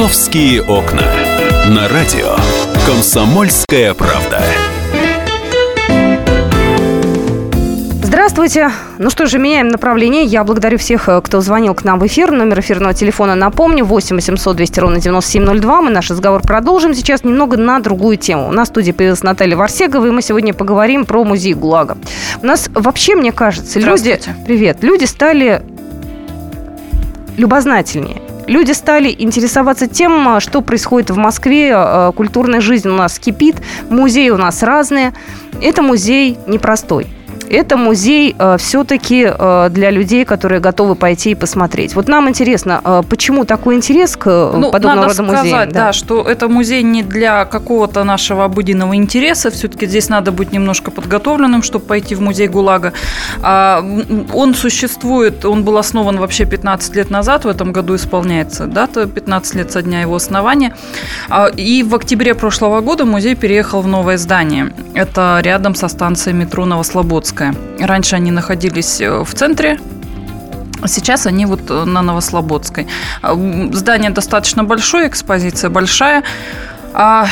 Московские окна. На радио Комсомольская правда. Здравствуйте. Ну что же, меняем направление. Я благодарю всех, э, кто звонил к нам в эфир. Номер эфирного телефона напомню. 8 800 200 ровно 9702. Мы наш разговор продолжим сейчас немного на другую тему. У нас в студии появилась Наталья Варсегова, и мы сегодня поговорим про музей ГУЛАГа. У нас вообще, мне кажется, люди... Привет. Люди стали любознательнее люди стали интересоваться тем, что происходит в Москве. Э, культурная жизнь у нас кипит, музеи у нас разные. Это музей непростой это музей э, все-таки э, для людей, которые готовы пойти и посмотреть. Вот нам интересно, э, почему такой интерес к э, ну, подобного рода музеям? сказать, да. да, что это музей не для какого-то нашего обыденного интереса. Все-таки здесь надо быть немножко подготовленным, чтобы пойти в музей ГУЛАГа. А, он существует, он был основан вообще 15 лет назад, в этом году исполняется дата 15 лет со дня его основания. А, и в октябре прошлого года музей переехал в новое здание. Это рядом со станцией метро Новослободск. Новослободская. Раньше они находились э, в центре Сейчас они вот э, на Новослободской. Э, здание достаточно большое, экспозиция большая. А,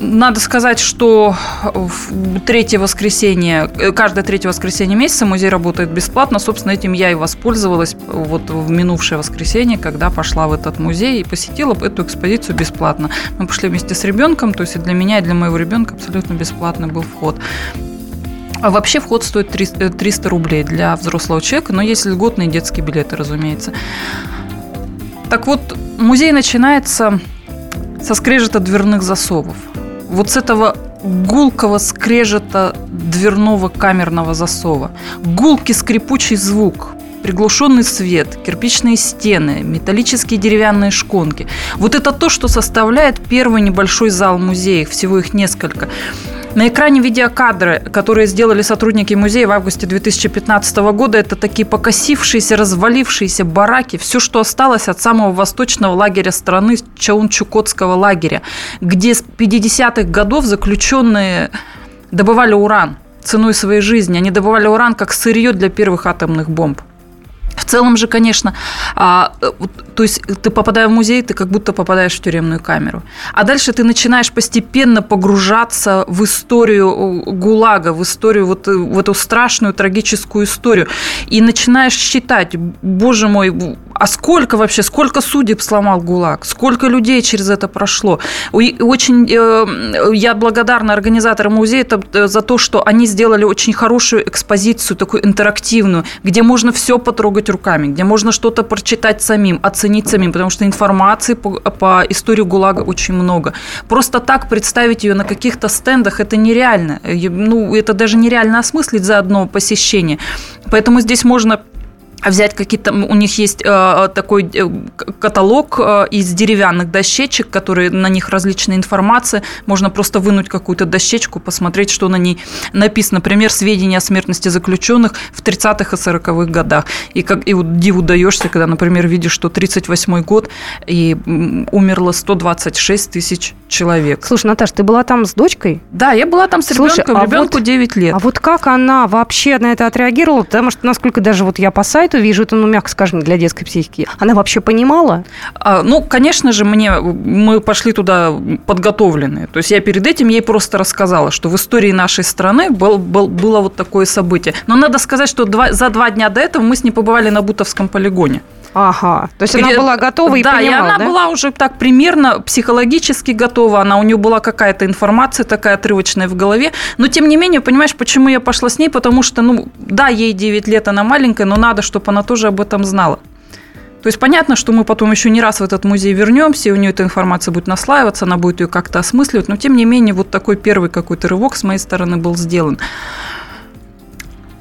надо сказать, что в третье воскресенье, каждое третье воскресенье месяца музей работает бесплатно. Собственно, этим я и воспользовалась вот в минувшее воскресенье, когда пошла в этот музей и посетила эту экспозицию бесплатно. Мы пошли вместе с ребенком, то есть и для меня, и для моего ребенка абсолютно бесплатный был вход. А вообще вход стоит 300 э, рублей для взрослого человека, но есть льготные детские билеты, разумеется. Так вот, музей начинается со скрежета дверных засовов. Вот с этого гулкого скрежета дверного камерного засова. Гулкий скрипучий звук, приглушенный свет, кирпичные стены, металлические деревянные шконки. Вот это то, что составляет первый небольшой зал музея, всего их несколько. На экране видеокадры, которые сделали сотрудники музея в августе 2015 года, это такие покосившиеся, развалившиеся бараки, все, что осталось от самого восточного лагеря страны, Чаун-Чукотского лагеря, где с 50-х годов заключенные добывали уран ценой своей жизни. Они добывали уран как сырье для первых атомных бомб. В целом же, конечно, а, то есть ты попадая в музей, ты как будто попадаешь в тюремную камеру. А дальше ты начинаешь постепенно погружаться в историю ГУЛАГа, в историю, вот в эту страшную трагическую историю. И начинаешь считать, боже мой, а сколько вообще, сколько судеб сломал ГУЛАГ, сколько людей через это прошло. очень э, я благодарна организаторам музея э, за то, что они сделали очень хорошую экспозицию, такую интерактивную, где можно все потрогать руками, где можно что-то прочитать самим, оценить самим, потому что информации по, истории ГУЛАГа очень много. Просто так представить ее на каких-то стендах это нереально. Ну, это даже нереально осмыслить за одно посещение. Поэтому здесь можно взять какие-то, у них есть э, такой э, каталог э, из деревянных дощечек, которые на них различная информация, можно просто вынуть какую-то дощечку, посмотреть, что на ней написано, например, сведения о смертности заключенных в 30-х и 40-х годах. И как и вот диву даешься, когда, например, видишь, что 38-й год и умерло 126 тысяч человек. Слушай, Наташа, ты была там с дочкой? Да, я была там с Слушай, ребенком, а ребенку вот, 9 лет. А вот как она вообще на это отреагировала? Потому что, насколько даже вот я по сайту сайту вижу, это, ну, мягко скажем, для детской психики. Она вообще понимала? А, ну, конечно же, мне, мы пошли туда подготовленные. То есть я перед этим ей просто рассказала, что в истории нашей страны был, был, было вот такое событие. Но надо сказать, что два, за два дня до этого мы с ней побывали на Бутовском полигоне. Ага, то есть она была готова и да, понимала, и она да? была уже так примерно психологически готова, она у нее была какая-то информация такая отрывочная в голове, но тем не менее, понимаешь, почему я пошла с ней, потому что, ну, да, ей 9 лет, она маленькая, но надо, чтобы она тоже об этом знала. То есть понятно, что мы потом еще не раз в этот музей вернемся, и у нее эта информация будет наслаиваться, она будет ее как-то осмысливать, но тем не менее вот такой первый какой-то рывок с моей стороны был сделан.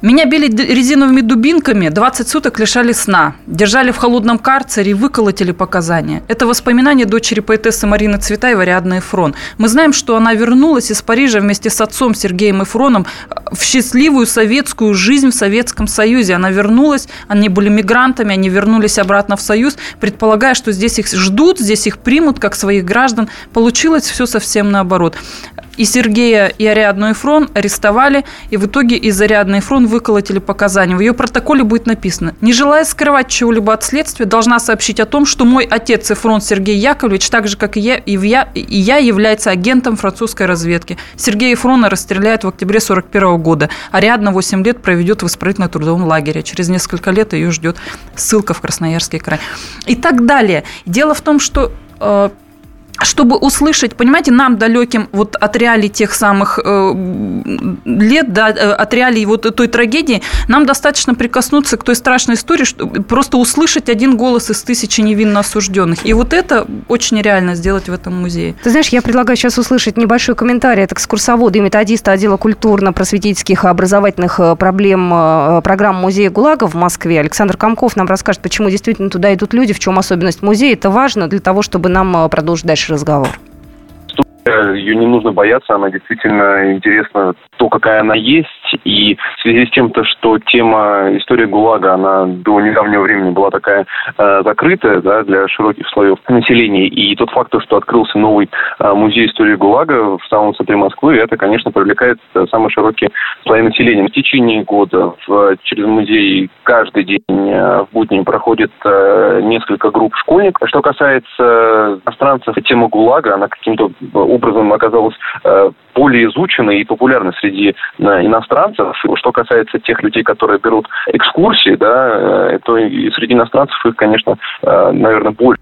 Меня били резиновыми дубинками, 20 суток лишали сна. Держали в холодном карцере и выколотили показания. Это воспоминания дочери поэтессы Марины Цветаевой Ариадны Эфрон. Мы знаем, что она вернулась из Парижа вместе с отцом Сергеем Эфроном э, в счастливую советскую жизнь в Советском Союзе. Она вернулась, они были мигрантами, они вернулись обратно в Союз, предполагая, что здесь их ждут, здесь их примут как своих граждан. Получилось все совсем наоборот. И Сергея, и Ариадну Эфрон арестовали, и в итоге из Ариадны Эфрон выколотили показания. В ее протоколе будет написано, не желая скрывать чего-либо от следствия, должна сообщить о том, что мой отец Эфрон Сергей Яковлевич, так же, как и я, и я, и я является агентом французской разведки. Сергея Эфрона расстреляют в октябре 41 года. Ариадна 8 лет проведет в исправительно-трудовом лагере. Через несколько лет ее ждет ссылка в Красноярский край. И так далее. Дело в том, что э, чтобы услышать, понимаете, нам далеким вот от реалий тех самых э, лет, да, э, от реалий вот той трагедии, нам достаточно прикоснуться к той страшной истории, что просто услышать один голос из тысячи невинно осужденных. И вот это очень реально сделать в этом музее. Ты знаешь, я предлагаю сейчас услышать небольшой комментарий от экскурсовода и методиста отдела культурно-просветительских и образовательных э, проблем э, программ музея ГУЛАГа в Москве. Александр Комков нам расскажет, почему действительно туда идут люди, в чем особенность музея. Это важно для того, чтобы нам продолжить дальше разговор. Ее не нужно бояться, она действительно интересна то, какая она есть. И в связи с тем, то, что тема истории ГУЛАГа, она до недавнего времени была такая э, закрытая да, для широких слоев населения. И тот факт, что открылся новый э, музей истории ГУЛАГа в самом центре Москвы, это, конечно, привлекает э, самые широкие слои населения. В течение года в, через музей каждый день э, в будни проходит э, несколько групп школьников. Что касается иностранцев, тема ГУЛАГа, она каким-то образом оказалась э, более изученной и популярной среди иностранцев. Что касается тех людей, которые берут экскурсии, да, то и среди иностранцев их, конечно, наверное, больше.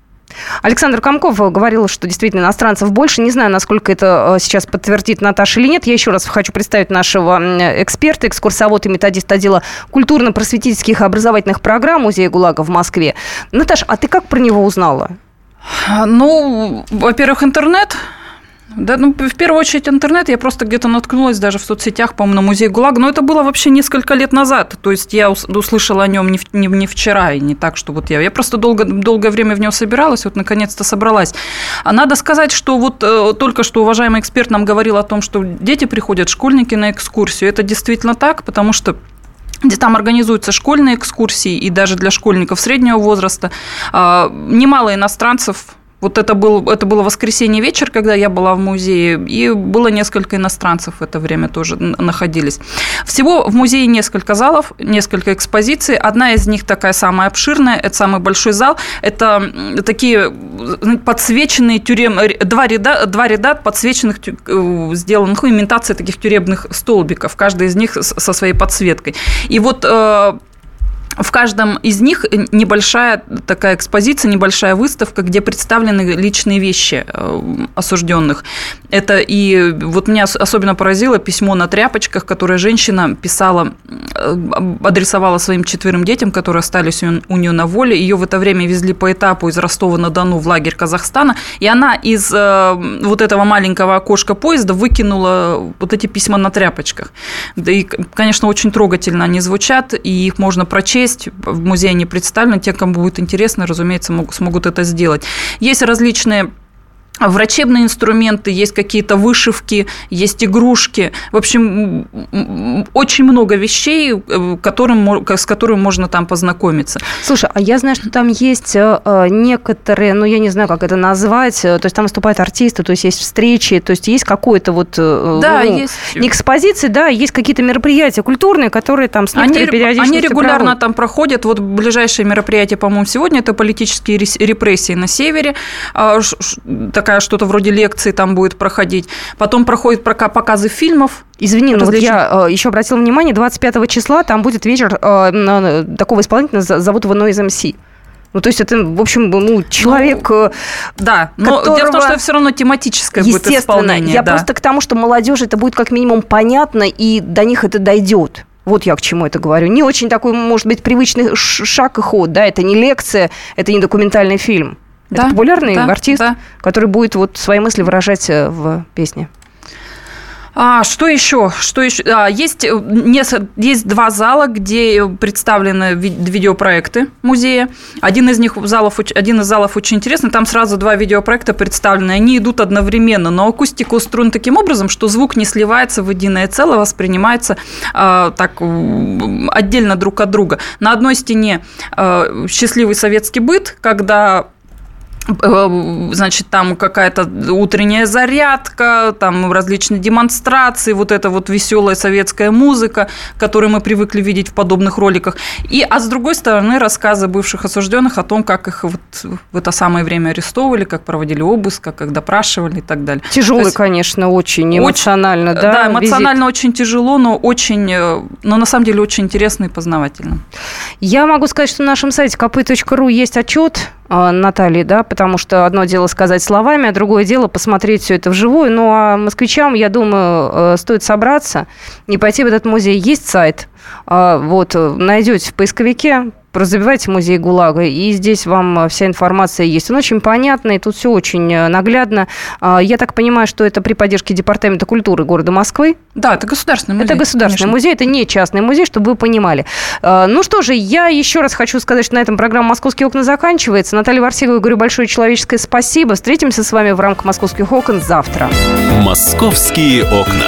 Александр Комков говорил, что действительно иностранцев больше. Не знаю, насколько это сейчас подтвердит Наташа или нет. Я еще раз хочу представить нашего эксперта, экскурсовод и методист отдела культурно-просветительских и образовательных программ Музея ГУЛАГа в Москве. Наташа, а ты как про него узнала? Ну, во-первых, интернет – да, ну, в первую очередь интернет. Я просто где-то наткнулась даже в соцсетях, по-моему, на музей ГУЛАГ. Но это было вообще несколько лет назад. То есть я услышала о нем не, не, не вчера и не так, что вот я... Я просто долго, долгое время в него собиралась, вот наконец-то собралась. А надо сказать, что вот э, только что уважаемый эксперт нам говорил о том, что дети приходят, школьники на экскурсию. Это действительно так, потому что где там организуются школьные экскурсии, и даже для школьников среднего возраста. А, немало иностранцев вот это, был, это было воскресенье вечер, когда я была в музее, и было несколько иностранцев в это время тоже находились. Всего в музее несколько залов, несколько экспозиций. Одна из них такая самая обширная, это самый большой зал. Это такие подсвеченные тюрем... Два ряда, два ряда подсвеченных, э, сделанных, ну, имитация таких тюремных столбиков, каждый из них со своей подсветкой. И вот э, в каждом из них небольшая такая экспозиция, небольшая выставка, где представлены личные вещи э, осужденных. Это и вот меня особенно поразило письмо на тряпочках, которое женщина писала, э, адресовала своим четверым детям, которые остались у нее на воле. Ее в это время везли по этапу из Ростова-на-Дону в лагерь Казахстана, и она из э, вот этого маленького окошка поезда выкинула вот эти письма на тряпочках. Да и, конечно, очень трогательно они звучат, и их можно прочесть есть, в музее они представлены, те, кому будет интересно, разумеется, могут, смогут это сделать. Есть различные врачебные инструменты, есть какие-то вышивки, есть игрушки. В общем, очень много вещей, э, которым, с которыми можно там познакомиться. Слушай, а я знаю, что там есть э, э, некоторые, ну, я не знаю, как это назвать, то есть там выступают артисты, то есть есть встречи, то есть есть какой-то вот... Да, ну, есть. Не экспозиции, да, есть какие-то мероприятия культурные, которые там с они, Они регулярно проводят. там проходят. Вот ближайшее мероприятие, по-моему, сегодня, это политические репрессии на севере. А, так такая что-то вроде лекции там будет проходить. Потом проходят показы фильмов. Извини, но вот я э, еще обратила внимание, 25 числа там будет вечер э, такого исполнителя, зовут его Noise MC. Ну, то есть это, в общем, ну, человек... Ну, да, но которого... дело в том, что это все равно тематическое будет исполнение. Я да. просто к тому, что молодежи это будет как минимум понятно, и до них это дойдет. Вот я к чему это говорю. Не очень такой, может быть, привычный шаг и ход, да, это не лекция, это не документальный фильм. Да, это популярный да, артист, да. который будет вот свои мысли выражать э, в песне. А, что еще? Что еще? А, есть, э, есть два зала, где представлены видеопроекты музея. Один из них залов, один из залов очень интересный. Там сразу два видеопроекта представлены. Они идут одновременно, но акустика устроена таким образом, что звук не сливается в единое целое, воспринимается а, так отдельно друг от друга. На одной стене а, счастливый советский быт, когда Э, значит, там какая-то утренняя зарядка, там различные демонстрации, вот эта вот веселая советская музыка, которую мы привыкли видеть в подобных роликах. И, а с другой стороны, рассказы бывших осужденных о том, как их вот в это самое время арестовывали, как проводили обыск, как допрашивали и так далее. Тяжелый, есть, конечно, очень эмоционально, очень, да? Да, эмоционально визит. очень тяжело, но очень, э, но на самом деле очень интересно и познавательно. Я могу сказать, что на нашем сайте kp.ru есть отчет Натальи, да, потому что одно дело сказать словами, а другое дело посмотреть все это вживую. Ну, а москвичам, я думаю, э, стоит собраться и пойти в этот музей. Есть сайт, а, вот, найдете в поисковике, Разобивайте музей ГУЛАГа, и здесь вам э, вся информация есть. Он очень понятный, тут все очень э, наглядно. А, я так понимаю, что это при поддержке Департамента культуры города Москвы? Да, это государственный музей. Это государственный конечно. музей, это не частный музей, чтобы вы понимали. А, ну что же, я еще раз хочу сказать, что на этом программа «Московские окна» заканчивается. Наталья Варсегова, говорю большое человеческое спасибо. Встретимся с вами в рамках «Московских окон» завтра. «Московские окна».